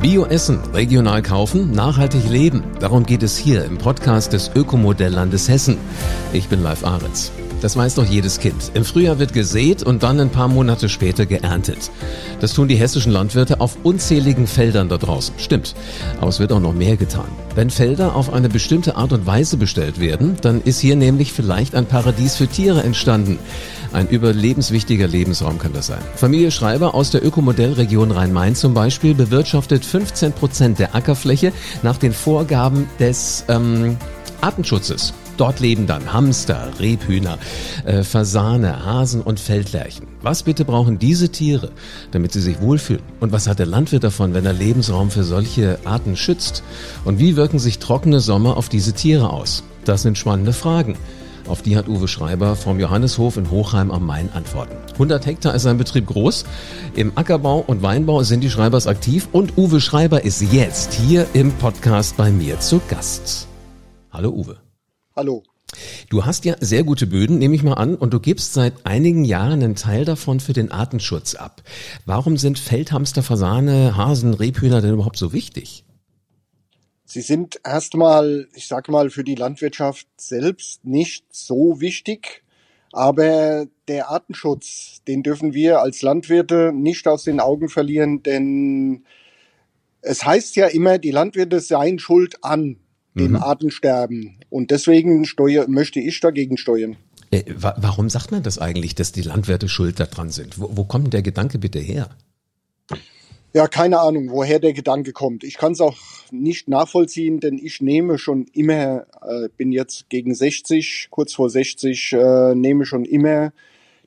Bio-Essen, regional kaufen, nachhaltig leben. Darum geht es hier im Podcast des Ökomodelllandes Hessen. Ich bin Live Ahrens. Das weiß doch jedes Kind. Im Frühjahr wird gesät und dann ein paar Monate später geerntet. Das tun die hessischen Landwirte auf unzähligen Feldern da draußen. Stimmt. Aber es wird auch noch mehr getan. Wenn Felder auf eine bestimmte Art und Weise bestellt werden, dann ist hier nämlich vielleicht ein Paradies für Tiere entstanden. Ein überlebenswichtiger Lebensraum kann das sein. Familie Schreiber aus der Ökomodellregion Rhein-Main zum Beispiel bewirtschaftet 15 Prozent der Ackerfläche nach den Vorgaben des ähm, Artenschutzes. Dort leben dann Hamster, Rebhühner, äh, Fasane, Hasen und Feldlerchen. Was bitte brauchen diese Tiere, damit sie sich wohlfühlen? Und was hat der Landwirt davon, wenn er Lebensraum für solche Arten schützt? Und wie wirken sich trockene Sommer auf diese Tiere aus? Das sind spannende Fragen. Auf die hat Uwe Schreiber vom Johanneshof in Hochheim am Main Antworten. 100 Hektar ist sein Betrieb groß. Im Ackerbau und Weinbau sind die Schreibers aktiv und Uwe Schreiber ist jetzt hier im Podcast bei mir zu Gast. Hallo Uwe. Hallo. Du hast ja sehr gute Böden, nehme ich mal an, und du gibst seit einigen Jahren einen Teil davon für den Artenschutz ab. Warum sind Feldhamster, Fasane, Hasen, Rebhühner denn überhaupt so wichtig? Sie sind erstmal, ich sage mal, für die Landwirtschaft selbst nicht so wichtig, aber der Artenschutz, den dürfen wir als Landwirte nicht aus den Augen verlieren, denn es heißt ja immer, die Landwirte seien schuld an dem mhm. Artensterben. Und deswegen steuer, möchte ich dagegen steuern. Äh, warum sagt man das eigentlich, dass die Landwirte schuld daran sind? Wo, wo kommt der Gedanke bitte her? Ja, keine Ahnung, woher der Gedanke kommt. Ich kann es auch nicht nachvollziehen, denn ich nehme schon immer, äh, bin jetzt gegen 60, kurz vor 60, äh, nehme schon immer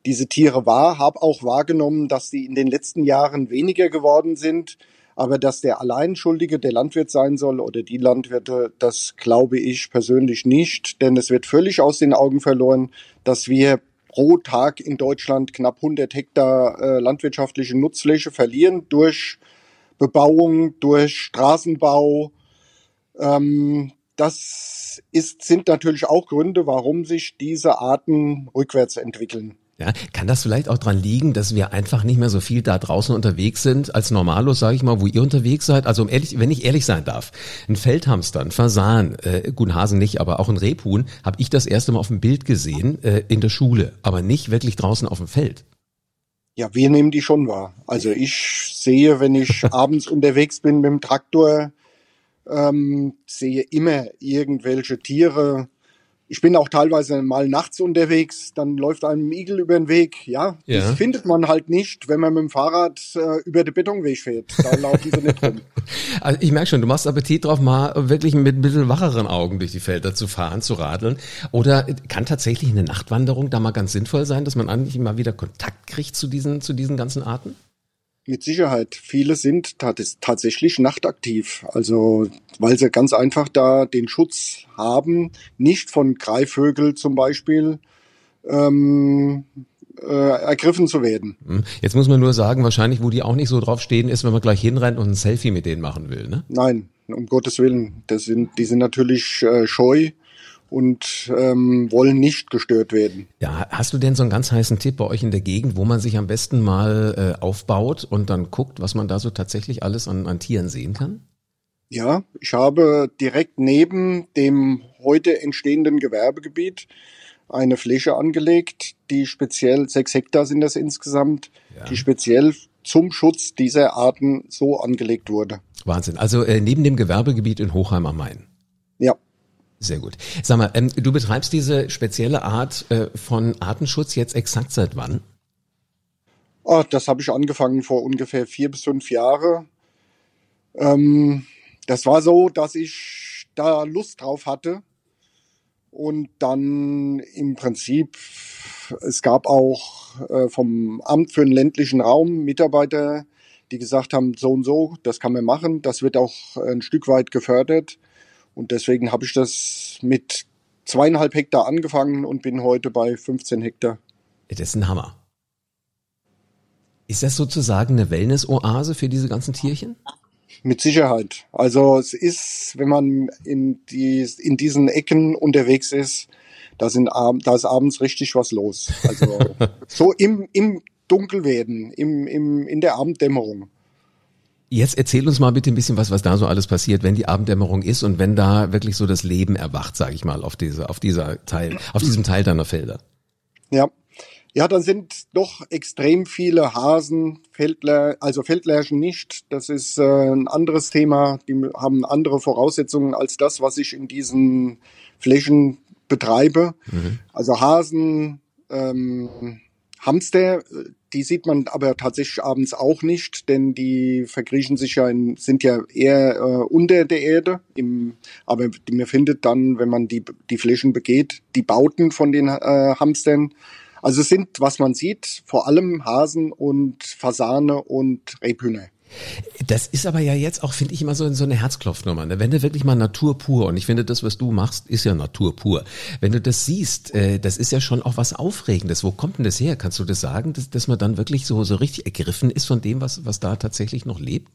diese Tiere wahr, habe auch wahrgenommen, dass die in den letzten Jahren weniger geworden sind. Aber dass der Alleinschuldige der Landwirt sein soll oder die Landwirte, das glaube ich persönlich nicht, denn es wird völlig aus den Augen verloren, dass wir pro Tag in Deutschland knapp 100 Hektar äh, landwirtschaftliche Nutzfläche verlieren durch Bebauung, durch Straßenbau. Ähm, das ist, sind natürlich auch Gründe, warum sich diese Arten rückwärts entwickeln. Ja, kann das vielleicht auch dran liegen, dass wir einfach nicht mehr so viel da draußen unterwegs sind als Normalos, sage ich mal, wo ihr unterwegs seid? Also um ehrlich, wenn ich ehrlich sein darf, ein Feldhamster, ein Fasan, äh, gut Hasen nicht, aber auch ein Rebhuhn, habe ich das erste Mal auf dem Bild gesehen äh, in der Schule, aber nicht wirklich draußen auf dem Feld. Ja, wir nehmen die schon wahr. Also ich sehe, wenn ich abends unterwegs bin mit dem Traktor, ähm, sehe immer irgendwelche Tiere, ich bin auch teilweise mal nachts unterwegs, dann läuft einem Igel über den Weg. Ja, ja. das findet man halt nicht, wenn man mit dem Fahrrad äh, über den Betonweg fährt. Da laufen sie nicht rum. Also ich merke schon, du machst Appetit drauf, mal wirklich mit ein bisschen wacheren Augen durch die Felder zu fahren, zu radeln. Oder kann tatsächlich eine Nachtwanderung da mal ganz sinnvoll sein, dass man eigentlich mal wieder Kontakt kriegt zu diesen, zu diesen ganzen Arten? Mit Sicherheit. Viele sind tatsächlich nachtaktiv. Also, weil sie ganz einfach da den Schutz haben, nicht von Greifvögel zum Beispiel, ähm, äh, ergriffen zu werden. Hm. Jetzt muss man nur sagen, wahrscheinlich, wo die auch nicht so drauf stehen, ist, wenn man gleich hinrennt und ein Selfie mit denen machen will, ne? Nein, um Gottes Willen. Das sind, die sind natürlich äh, scheu und ähm, wollen nicht gestört werden. Ja, hast du denn so einen ganz heißen Tipp bei euch in der Gegend, wo man sich am besten mal äh, aufbaut und dann guckt, was man da so tatsächlich alles an, an Tieren sehen kann? Ja, ich habe direkt neben dem heute entstehenden Gewerbegebiet eine Fläche angelegt, die speziell, sechs Hektar sind das insgesamt, ja. die speziell zum Schutz dieser Arten so angelegt wurde. Wahnsinn. Also äh, neben dem Gewerbegebiet in Hochheim am Main. Ja. Sehr gut. Sag mal, ähm, du betreibst diese spezielle Art äh, von Artenschutz jetzt exakt seit wann? Oh, das habe ich angefangen vor ungefähr vier bis fünf Jahren. Ähm, das war so, dass ich da Lust drauf hatte. Und dann im Prinzip, es gab auch äh, vom Amt für den ländlichen Raum Mitarbeiter, die gesagt haben, so und so, das kann man machen. Das wird auch ein Stück weit gefördert. Und deswegen habe ich das mit zweieinhalb Hektar angefangen und bin heute bei 15 Hektar. Das ist ein Hammer. Ist das sozusagen eine Wellness-Oase für diese ganzen Tierchen? Mit Sicherheit. Also es ist, wenn man in, die, in diesen Ecken unterwegs ist, da, sind, da ist abends richtig was los. Also so im, im Dunkelwerden, im, im, in der Abenddämmerung. Jetzt erzähl uns mal bitte ein bisschen was, was da so alles passiert, wenn die Abenddämmerung ist und wenn da wirklich so das Leben erwacht, sage ich mal, auf diese, auf dieser Teil, auf diesem Teil deiner Felder. Ja. Ja, dann sind doch extrem viele Hasen, Feldler, also Feldlärchen nicht. Das ist äh, ein anderes Thema. Die haben andere Voraussetzungen als das, was ich in diesen Flächen betreibe. Mhm. Also Hasen, ähm, Hamster, die sieht man aber tatsächlich abends auch nicht, denn die verkriechen sich ja in, sind ja eher äh, unter der Erde. Im, aber man findet dann, wenn man die, die Flächen begeht, die Bauten von den äh, Hamstern. Also es sind, was man sieht, vor allem Hasen und Fasane und Rebhühner. Das ist aber ja jetzt auch, finde ich, immer so, so eine Herzklopfnummer. Ne? Wenn du wirklich mal Natur pur, und ich finde, das, was du machst, ist ja Natur pur. Wenn du das siehst, äh, das ist ja schon auch was Aufregendes. Wo kommt denn das her? Kannst du das sagen, dass, dass man dann wirklich so, so richtig ergriffen ist von dem, was, was da tatsächlich noch lebt?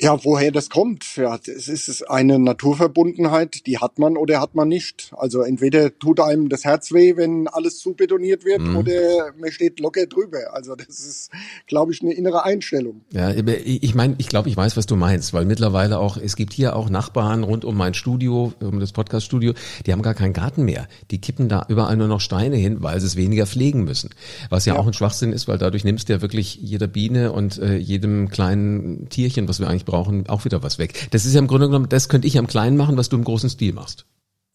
Ja, woher das kommt? Ja, es ist eine Naturverbundenheit, die hat man oder hat man nicht. Also entweder tut einem das Herz weh, wenn alles zu betoniert wird, mhm. oder man steht locker drüber. Also das ist, glaube ich, eine innere Einstellung. Ja, ich meine, ich glaube, ich weiß, was du meinst, weil mittlerweile auch, es gibt hier auch Nachbarn rund um mein Studio, um das Podcaststudio, die haben gar keinen Garten mehr. Die kippen da überall nur noch Steine hin, weil sie es weniger pflegen müssen. Was ja, ja. auch ein Schwachsinn ist, weil dadurch nimmst du ja wirklich jeder Biene und äh, jedem kleinen Tierchen, was wir eigentlich brauchen, auch wieder was weg. Das ist ja im Grunde genommen, das könnte ich am Kleinen machen, was du im großen Stil machst.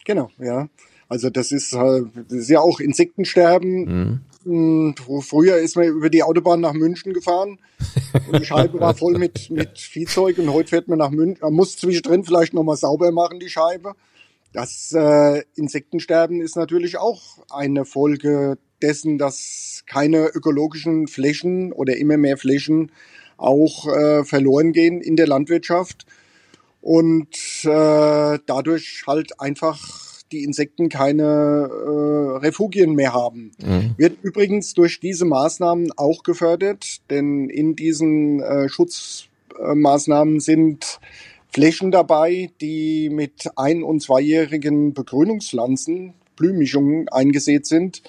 Genau, ja. Also das ist, das ist ja auch Insektensterben. Mhm. Hm, früher ist man über die Autobahn nach München gefahren und die Scheibe war voll mit, mit Viehzeug und heute fährt man nach München. Man muss zwischendrin vielleicht nochmal sauber machen, die Scheibe. Das äh, Insektensterben ist natürlich auch eine Folge dessen, dass keine ökologischen Flächen oder immer mehr Flächen auch äh, verloren gehen in der Landwirtschaft und äh, dadurch halt einfach die Insekten keine äh, Refugien mehr haben. Mhm. Wird übrigens durch diese Maßnahmen auch gefördert, denn in diesen äh, Schutzmaßnahmen sind Flächen dabei, die mit ein- und zweijährigen Begrünungspflanzen, Blühmischungen eingesät sind,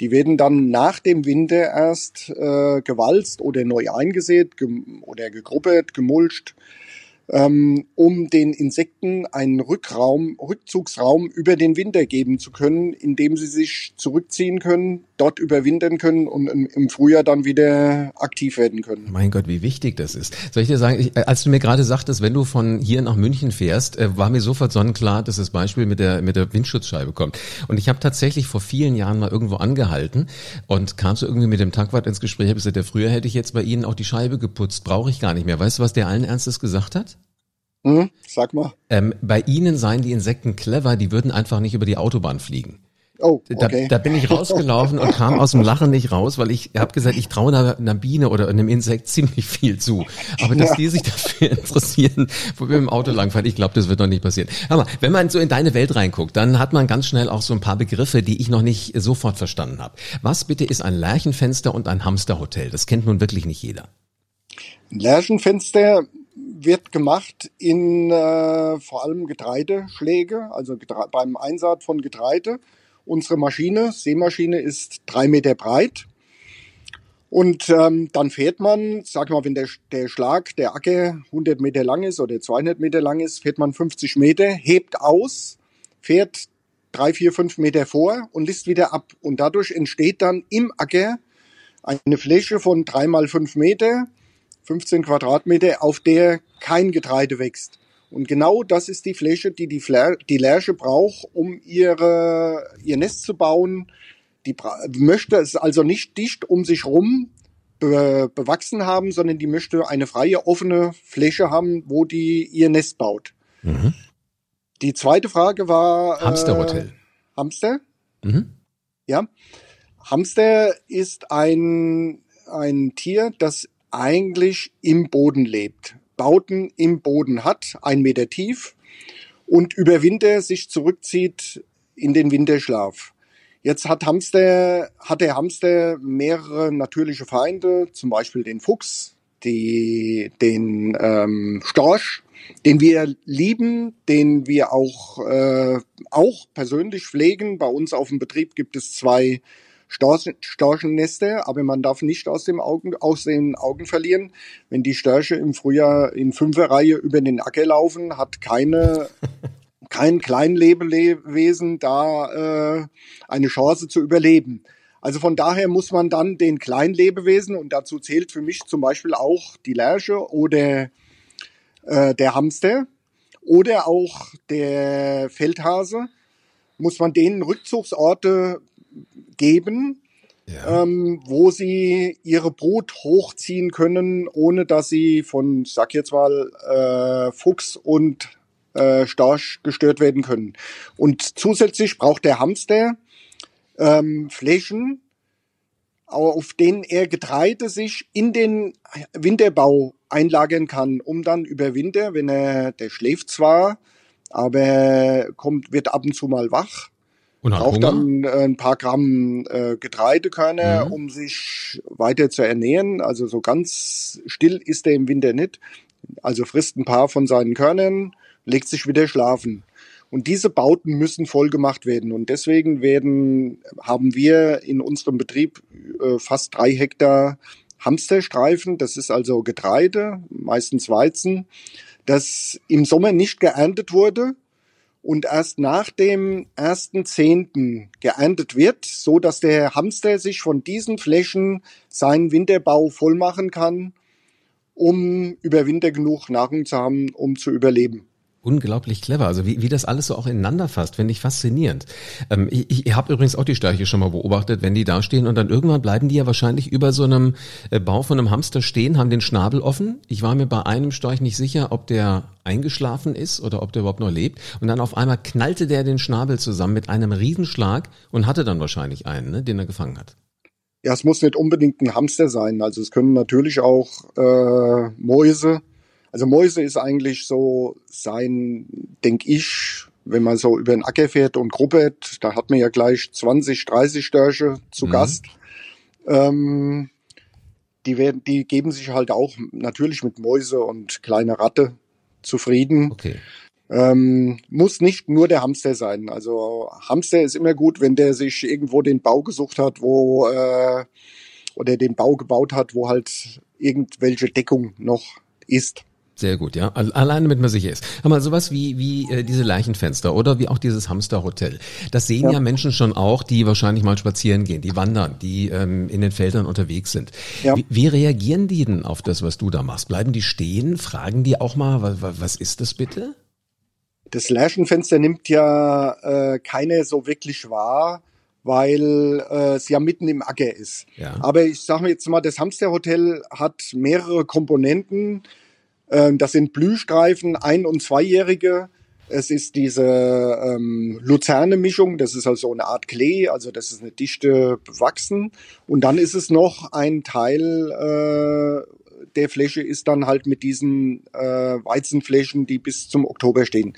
die werden dann nach dem Winter erst äh, gewalzt oder neu eingesät gem oder gegruppert, gemulcht ähm, um den Insekten einen Rückraum, Rückzugsraum über den Winter geben zu können, indem sie sich zurückziehen können, dort überwintern können und im Frühjahr dann wieder aktiv werden können. Mein Gott, wie wichtig das ist. Soll ich dir sagen, ich, als du mir gerade sagtest, wenn du von hier nach München fährst, äh, war mir sofort sonnenklar, dass das Beispiel mit der, mit der Windschutzscheibe kommt. Und ich habe tatsächlich vor vielen Jahren mal irgendwo angehalten und kam so irgendwie mit dem Tankwart ins Gespräch, habe gesagt, ja, früher hätte ich jetzt bei Ihnen auch die Scheibe geputzt, brauche ich gar nicht mehr. Weißt du, was der allen Ernstes gesagt hat? Hm, sag mal. Ähm, bei Ihnen seien die Insekten clever, die würden einfach nicht über die Autobahn fliegen. Oh, okay. Da, da bin ich rausgelaufen und kam aus dem Lachen nicht raus, weil ich habe gesagt, ich traue einer, einer, Biene oder einem Insekt ziemlich viel zu. Aber dass ja. die sich dafür interessieren, wo wir im Auto langfahren, ich glaube, das wird noch nicht passieren. Aber wenn man so in deine Welt reinguckt, dann hat man ganz schnell auch so ein paar Begriffe, die ich noch nicht sofort verstanden habe. Was bitte ist ein Lärchenfenster und ein Hamsterhotel? Das kennt nun wirklich nicht jeder. Ein Lärchenfenster wird gemacht in äh, vor allem Getreideschläge, also beim Einsaat von Getreide. Unsere Maschine, Seemaschine, ist drei Meter breit. Und ähm, dann fährt man, sag mal, wenn der, der Schlag, der Acker 100 Meter lang ist oder 200 Meter lang ist, fährt man 50 Meter, hebt aus, fährt drei, vier, fünf Meter vor und lässt wieder ab. Und dadurch entsteht dann im Acker eine Fläche von drei mal fünf Meter 15 Quadratmeter, auf der kein Getreide wächst. Und genau das ist die Fläche, die die, Fler die Lerche braucht, um ihre, ihr Nest zu bauen. Die möchte es also nicht dicht um sich rum be bewachsen haben, sondern die möchte eine freie, offene Fläche haben, wo die ihr Nest baut. Mhm. Die zweite Frage war... Hamsterhotel. Äh, Hamster? Mhm. Ja. Hamster ist ein, ein Tier, das eigentlich im Boden lebt, Bauten im Boden hat, ein Meter tief und über Winter sich zurückzieht in den Winterschlaf. Jetzt hat Hamster, hat der Hamster mehrere natürliche Feinde, zum Beispiel den Fuchs, die, den ähm, Storch, den wir lieben, den wir auch, äh, auch persönlich pflegen. Bei uns auf dem Betrieb gibt es zwei Storchennester, aber man darf nicht aus, dem Augen, aus den Augen verlieren, wenn die Störche im Frühjahr in Fünferreihe über den Acker laufen, hat keine kein Kleinlebewesen da äh, eine Chance zu überleben. Also von daher muss man dann den Kleinlebewesen, und dazu zählt für mich zum Beispiel auch die Lerche oder äh, der Hamster oder auch der Feldhase, muss man denen Rückzugsorte geben, ja. ähm, wo sie ihre Brut hochziehen können, ohne dass sie von, sag jetzt mal, äh, Fuchs und äh, Storch gestört werden können. Und zusätzlich braucht der Hamster ähm, Flächen, auf denen er Getreide sich in den Winterbau einlagern kann, um dann über Winter, wenn er, der schläft zwar, aber kommt, wird ab und zu mal wach, und braucht Hunger? dann äh, ein paar Gramm äh, Getreidekörner, mhm. um sich weiter zu ernähren. Also so ganz still ist er im Winter nicht. Also frisst ein paar von seinen Körnern, legt sich wieder schlafen. Und diese Bauten müssen voll gemacht werden. Und deswegen werden, haben wir in unserem Betrieb äh, fast drei Hektar Hamsterstreifen. Das ist also Getreide, meistens Weizen, das im Sommer nicht geerntet wurde und erst nach dem ersten Zehnten geerntet wird, so dass der Hamster sich von diesen Flächen seinen Winterbau voll machen kann, um über Winter genug Nahrung zu haben, um zu überleben unglaublich clever. Also wie, wie das alles so auch ineinander fasst, finde ich faszinierend. Ähm, ich ich habe übrigens auch die Störche schon mal beobachtet, wenn die da stehen und dann irgendwann bleiben die ja wahrscheinlich über so einem äh, Bau von einem Hamster stehen, haben den Schnabel offen. Ich war mir bei einem Storch nicht sicher, ob der eingeschlafen ist oder ob der überhaupt noch lebt. Und dann auf einmal knallte der den Schnabel zusammen mit einem Riesenschlag und hatte dann wahrscheinlich einen, ne, den er gefangen hat. Ja, es muss nicht unbedingt ein Hamster sein. Also es können natürlich auch äh, Mäuse also Mäuse ist eigentlich so sein, denke ich, wenn man so über den Acker fährt und gruppert, da hat man ja gleich 20, 30 Störche zu mhm. Gast. Ähm, die, werden, die geben sich halt auch natürlich mit Mäuse und kleine Ratte zufrieden. Okay. Ähm, muss nicht nur der Hamster sein. Also Hamster ist immer gut, wenn der sich irgendwo den Bau gesucht hat, wo äh, oder den Bau gebaut hat, wo halt irgendwelche Deckung noch ist. Sehr gut, ja. Allein damit man sicher ist. Mal, sowas wie, wie äh, diese Leichenfenster oder wie auch dieses Hamsterhotel. Das sehen ja. ja. Menschen schon auch, die wahrscheinlich mal spazieren gehen, die wandern, die ähm, in den Feldern unterwegs sind. Ja. Wie, wie reagieren die denn auf das, was du da machst? Bleiben die stehen? Fragen die auch mal, was, was ist das bitte? Das Leichenfenster nimmt ja äh, keine so wirklich wahr weil äh, es ja mitten im Acker ist. Ja. Aber ich sage mir jetzt mal, das Hamsterhotel hat mehrere Komponenten. Ähm, das sind Blühstreifen, ein- und zweijährige. Es ist diese ähm, Luzerne-Mischung, das ist also eine Art Klee, also das ist eine dichte bewachsen. Und dann ist es noch ein Teil äh, der Fläche ist dann halt mit diesen äh, Weizenflächen, die bis zum Oktober stehen.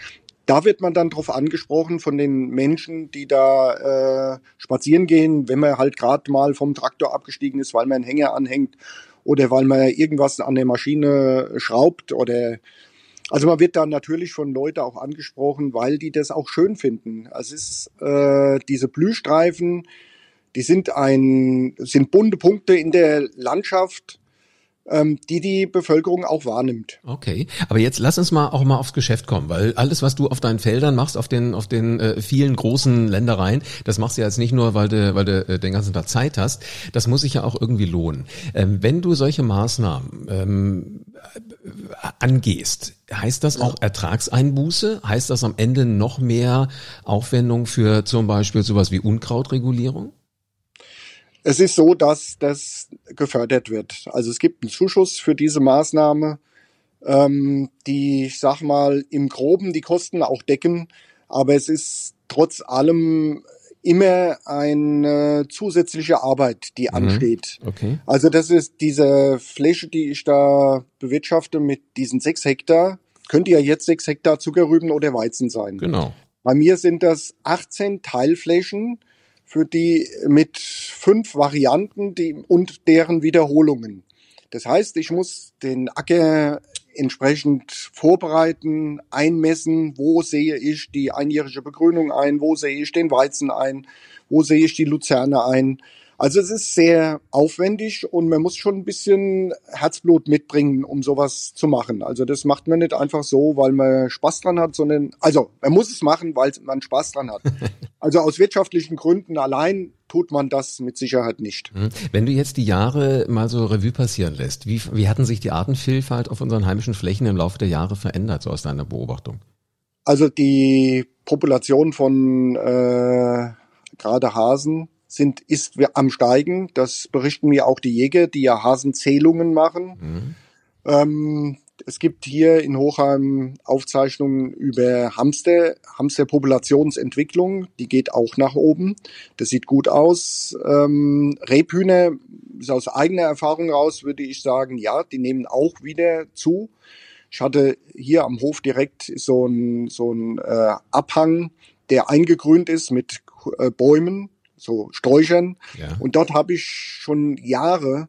Da wird man dann drauf angesprochen von den Menschen, die da äh, spazieren gehen, wenn man halt gerade mal vom Traktor abgestiegen ist, weil man einen Hänger anhängt oder weil man irgendwas an der Maschine schraubt oder also man wird da natürlich von Leuten auch angesprochen, weil die das auch schön finden. Also es ist äh, diese Blühstreifen, die sind ein sind bunte Punkte in der Landschaft ähm, die die Bevölkerung auch wahrnimmt. Okay, aber jetzt lass uns mal auch mal aufs Geschäft kommen, weil alles, was du auf deinen Feldern machst, auf den auf den äh, vielen großen Ländereien, das machst du ja jetzt nicht nur, weil du weil du äh, den ganzen Tag Zeit hast. Das muss sich ja auch irgendwie lohnen. Ähm, wenn du solche Maßnahmen ähm, angehst, heißt das auch Ertragseinbuße? Heißt das am Ende noch mehr Aufwendung für zum Beispiel sowas wie Unkrautregulierung? Es ist so, dass das gefördert wird. Also es gibt einen Zuschuss für diese Maßnahme, ähm, die, ich sag mal, im Groben die Kosten auch decken. Aber es ist trotz allem immer eine zusätzliche Arbeit, die mhm. ansteht. Okay. Also das ist diese Fläche, die ich da bewirtschafte mit diesen sechs Hektar, könnte ja jetzt sechs Hektar Zuckerrüben oder Weizen sein. Genau. Bei mir sind das 18 Teilflächen für die mit fünf Varianten die, und deren Wiederholungen. Das heißt, ich muss den Acker entsprechend vorbereiten, einmessen, wo sehe ich die einjährige Begrünung ein, wo sehe ich den Weizen ein, wo sehe ich die Luzerne ein. Also es ist sehr aufwendig und man muss schon ein bisschen Herzblut mitbringen, um sowas zu machen. Also das macht man nicht einfach so, weil man Spaß dran hat, sondern, also man muss es machen, weil man Spaß dran hat. Also aus wirtschaftlichen Gründen allein tut man das mit Sicherheit nicht. Hm. Wenn du jetzt die Jahre mal so Revue passieren lässt, wie, wie hatten sich die Artenvielfalt auf unseren heimischen Flächen im Laufe der Jahre verändert, so aus deiner Beobachtung? Also die Population von äh, gerade Hasen sind, ist am Steigen. Das berichten mir auch die Jäger, die ja Hasenzählungen machen. Mhm. Ähm, es gibt hier in Hochheim Aufzeichnungen über Hamster, Hamsterpopulationsentwicklung. Die geht auch nach oben. Das sieht gut aus. Ähm, Rebhühner, ist aus eigener Erfahrung raus, würde ich sagen, ja, die nehmen auch wieder zu. Ich hatte hier am Hof direkt so ein, so ein äh, Abhang, der eingegrünt ist mit äh, Bäumen so Sträuchern. Ja. Und dort habe ich schon Jahre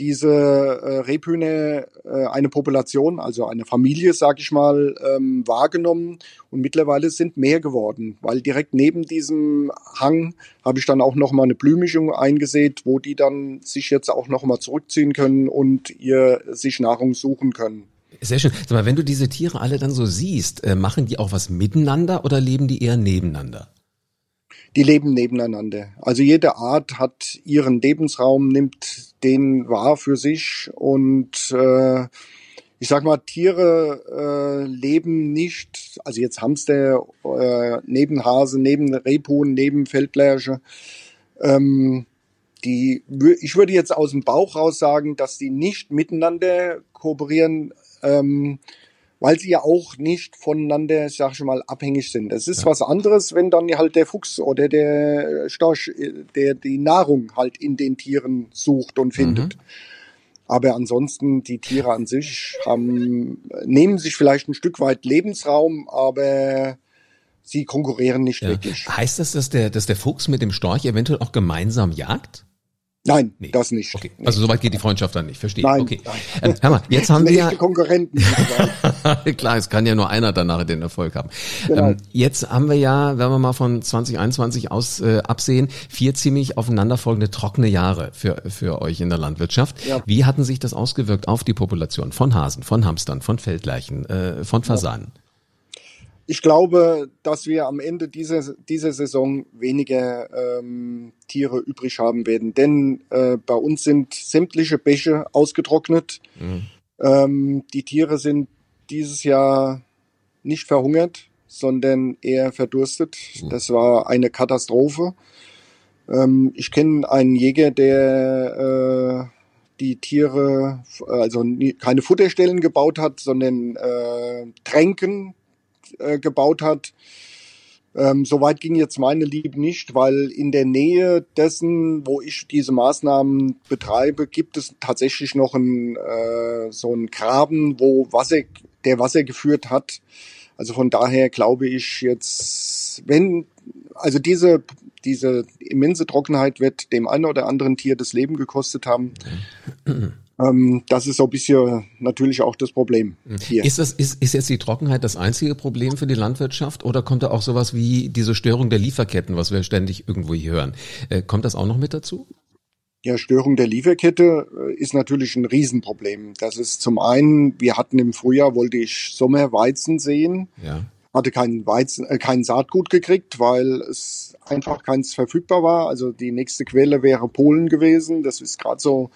diese äh, Rebhühner äh, eine Population, also eine Familie, sag ich mal, ähm, wahrgenommen und mittlerweile sind mehr geworden, weil direkt neben diesem Hang habe ich dann auch noch mal eine Blühmischung eingesät, wo die dann sich jetzt auch noch mal zurückziehen können und ihr sich Nahrung suchen können. Sehr schön. Sag mal, wenn du diese Tiere alle dann so siehst, äh, machen die auch was miteinander oder leben die eher nebeneinander? Die leben nebeneinander. Also jede Art hat ihren Lebensraum, nimmt den wahr für sich und äh, ich sag mal, Tiere äh, leben nicht, also jetzt Hamster äh, neben Hase, neben Rebhuhn, neben Feldlärsche. Ähm, die, ich würde jetzt aus dem Bauch raus sagen, dass die nicht miteinander kooperieren. Ähm, weil sie ja auch nicht voneinander, sag ich mal, abhängig sind. Es ist ja. was anderes, wenn dann halt der Fuchs oder der Storch, der die Nahrung halt in den Tieren sucht und findet. Mhm. Aber ansonsten, die Tiere an sich haben, nehmen sich vielleicht ein Stück weit Lebensraum, aber sie konkurrieren nicht ja. wirklich. Heißt das, dass der, dass der Fuchs mit dem Storch eventuell auch gemeinsam jagt? Nein, nee. das nicht. Okay. Also soweit geht die Freundschaft dann nicht, verstehe. Nein, okay. nein. Ähm, hör mal, jetzt haben wir ja Konkurrenten. Klar, es kann ja nur einer danach den Erfolg haben. Genau. Ähm, jetzt haben wir ja, wenn wir mal von 2021 aus äh, absehen, vier ziemlich aufeinanderfolgende trockene Jahre für für euch in der Landwirtschaft. Ja. Wie hatten sich das ausgewirkt auf die Population von Hasen, von Hamstern, von Feldleichen, äh, von Fasanen? Ja ich glaube, dass wir am Ende dieser, dieser Saison weniger ähm, Tiere übrig haben werden, denn äh, bei uns sind sämtliche Bäche ausgetrocknet. Mhm. Ähm, die Tiere sind dieses Jahr nicht verhungert, sondern eher verdurstet. Mhm. Das war eine Katastrophe. Ähm, ich kenne einen Jäger, der äh, die Tiere, also keine Futterstellen gebaut hat, sondern äh, Tränken äh, gebaut hat. Ähm, Soweit ging jetzt meine Liebe nicht, weil in der Nähe dessen, wo ich diese Maßnahmen betreibe, gibt es tatsächlich noch ein, äh, so einen Graben, wo Wasser, der Wasser geführt hat. Also von daher glaube ich jetzt, wenn, also diese, diese immense Trockenheit wird dem einen oder anderen Tier das Leben gekostet haben. Ähm, das ist so ein bisschen natürlich auch das Problem hier. Ist, das, ist, ist jetzt die Trockenheit das einzige Problem für die Landwirtschaft oder kommt da auch sowas wie diese Störung der Lieferketten, was wir ständig irgendwo hier hören? Äh, kommt das auch noch mit dazu? Ja, Störung der Lieferkette äh, ist natürlich ein Riesenproblem. Das ist zum einen, wir hatten im Frühjahr, wollte ich Sommerweizen sehen. Ja. Hatte kein Weizen, äh, kein Saatgut gekriegt, weil es einfach keins verfügbar war. Also die nächste Quelle wäre Polen gewesen. Das ist gerade so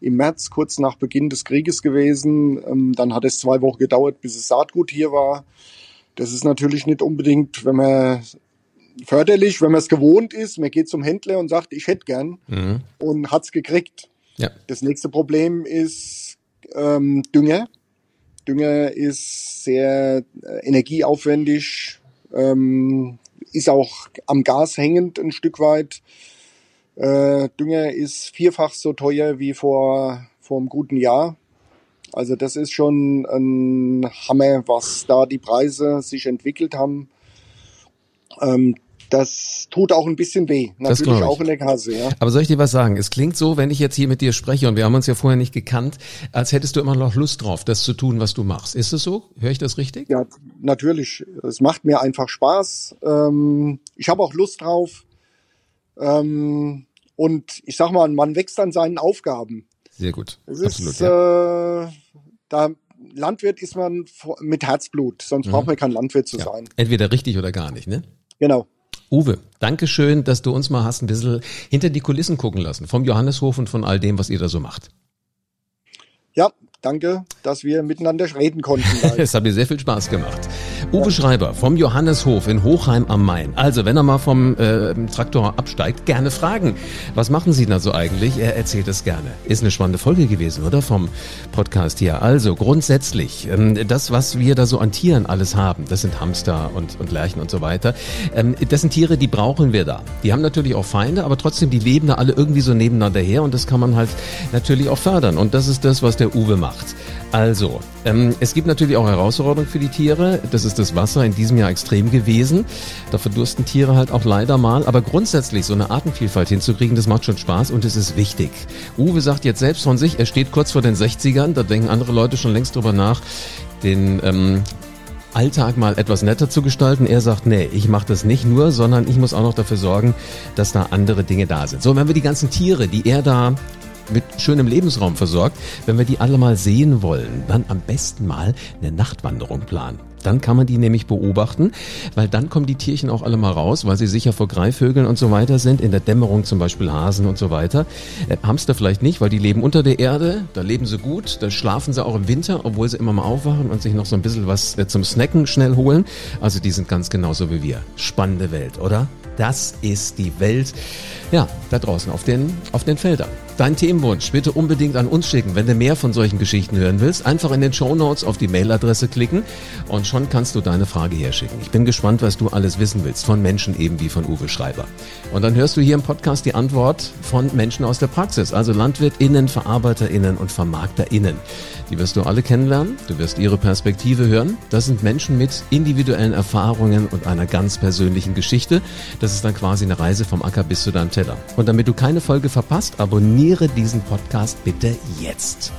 im März, kurz nach Beginn des Krieges gewesen. Ähm, dann hat es zwei Wochen gedauert, bis das Saatgut hier war. Das ist natürlich nicht unbedingt, wenn man förderlich, wenn man es gewohnt ist, man geht zum Händler und sagt, ich hätte gern mhm. und hat's gekriegt. Ja. Das nächste Problem ist ähm, Dünger. Dünger ist sehr äh, energieaufwendig, ähm, ist auch am Gas hängend ein Stück weit. Äh, Dünger ist vierfach so teuer wie vor, vor einem guten Jahr. Also das ist schon ein Hammer, was da die Preise sich entwickelt haben. Ähm, das tut auch ein bisschen weh. Natürlich auch in der Kasse, ja. Aber soll ich dir was sagen? Es klingt so, wenn ich jetzt hier mit dir spreche und wir haben uns ja vorher nicht gekannt, als hättest du immer noch Lust drauf, das zu tun, was du machst. Ist es so? Höre ich das richtig? Ja, natürlich. Es macht mir einfach Spaß. Ähm, ich habe auch Lust drauf, Ähm, und ich sag mal, man wächst an seinen Aufgaben. Sehr gut. Es Absolut, ist, ja. äh, da Landwirt ist man mit Herzblut, sonst mhm. braucht man kein Landwirt zu ja. sein. Entweder richtig oder gar nicht, ne? Genau. Uwe, danke schön, dass du uns mal hast ein bisschen hinter die Kulissen gucken lassen, vom Johanneshof und von all dem, was ihr da so macht. Ja, danke, dass wir miteinander reden konnten. es hat mir sehr viel Spaß gemacht. Uwe Schreiber vom Johanneshof in Hochheim am Main. Also, wenn er mal vom äh, Traktor absteigt, gerne fragen. Was machen Sie da so eigentlich? Er erzählt es gerne. Ist eine spannende Folge gewesen, oder? Vom Podcast hier. Also, grundsätzlich, ähm, das, was wir da so an Tieren alles haben, das sind Hamster und, und Lerchen und so weiter. Ähm, das sind Tiere, die brauchen wir da. Die haben natürlich auch Feinde, aber trotzdem, die leben da alle irgendwie so nebeneinander her und das kann man halt natürlich auch fördern. Und das ist das, was der Uwe macht. Also, ähm, es gibt natürlich auch Herausforderungen für die Tiere. Das ist das Wasser in diesem Jahr extrem gewesen. Da verdursten Tiere halt auch leider mal. Aber grundsätzlich so eine Artenvielfalt hinzukriegen, das macht schon Spaß und es ist wichtig. Uwe sagt jetzt selbst von sich, er steht kurz vor den 60ern. Da denken andere Leute schon längst drüber nach, den ähm, Alltag mal etwas netter zu gestalten. Er sagt, nee, ich mache das nicht nur, sondern ich muss auch noch dafür sorgen, dass da andere Dinge da sind. So, wenn wir die ganzen Tiere, die er da mit schönem Lebensraum versorgt. Wenn wir die alle mal sehen wollen, dann am besten mal eine Nachtwanderung planen. Dann kann man die nämlich beobachten, weil dann kommen die Tierchen auch alle mal raus, weil sie sicher vor Greifvögeln und so weiter sind. In der Dämmerung zum Beispiel Hasen und so weiter. Äh, Hamster vielleicht nicht, weil die leben unter der Erde. Da leben sie gut. Da schlafen sie auch im Winter, obwohl sie immer mal aufwachen und sich noch so ein bisschen was äh, zum Snacken schnell holen. Also die sind ganz genauso wie wir. Spannende Welt, oder? Das ist die Welt, ja, da draußen auf den, auf den Feldern. Dein Themenwunsch bitte unbedingt an uns schicken. Wenn du mehr von solchen Geschichten hören willst, einfach in den Show Notes auf die Mailadresse klicken und schon kannst du deine Frage herschicken. Ich bin gespannt, was du alles wissen willst von Menschen eben wie von Uwe Schreiber. Und dann hörst du hier im Podcast die Antwort von Menschen aus der Praxis, also LandwirtInnen, VerarbeiterInnen und VermarkterInnen. Die wirst du alle kennenlernen, du wirst ihre Perspektive hören. Das sind Menschen mit individuellen Erfahrungen und einer ganz persönlichen Geschichte. Das ist dann quasi eine Reise vom Acker bis zu deinem Teller. Und damit du keine Folge verpasst, abonniere diesen Podcast bitte jetzt.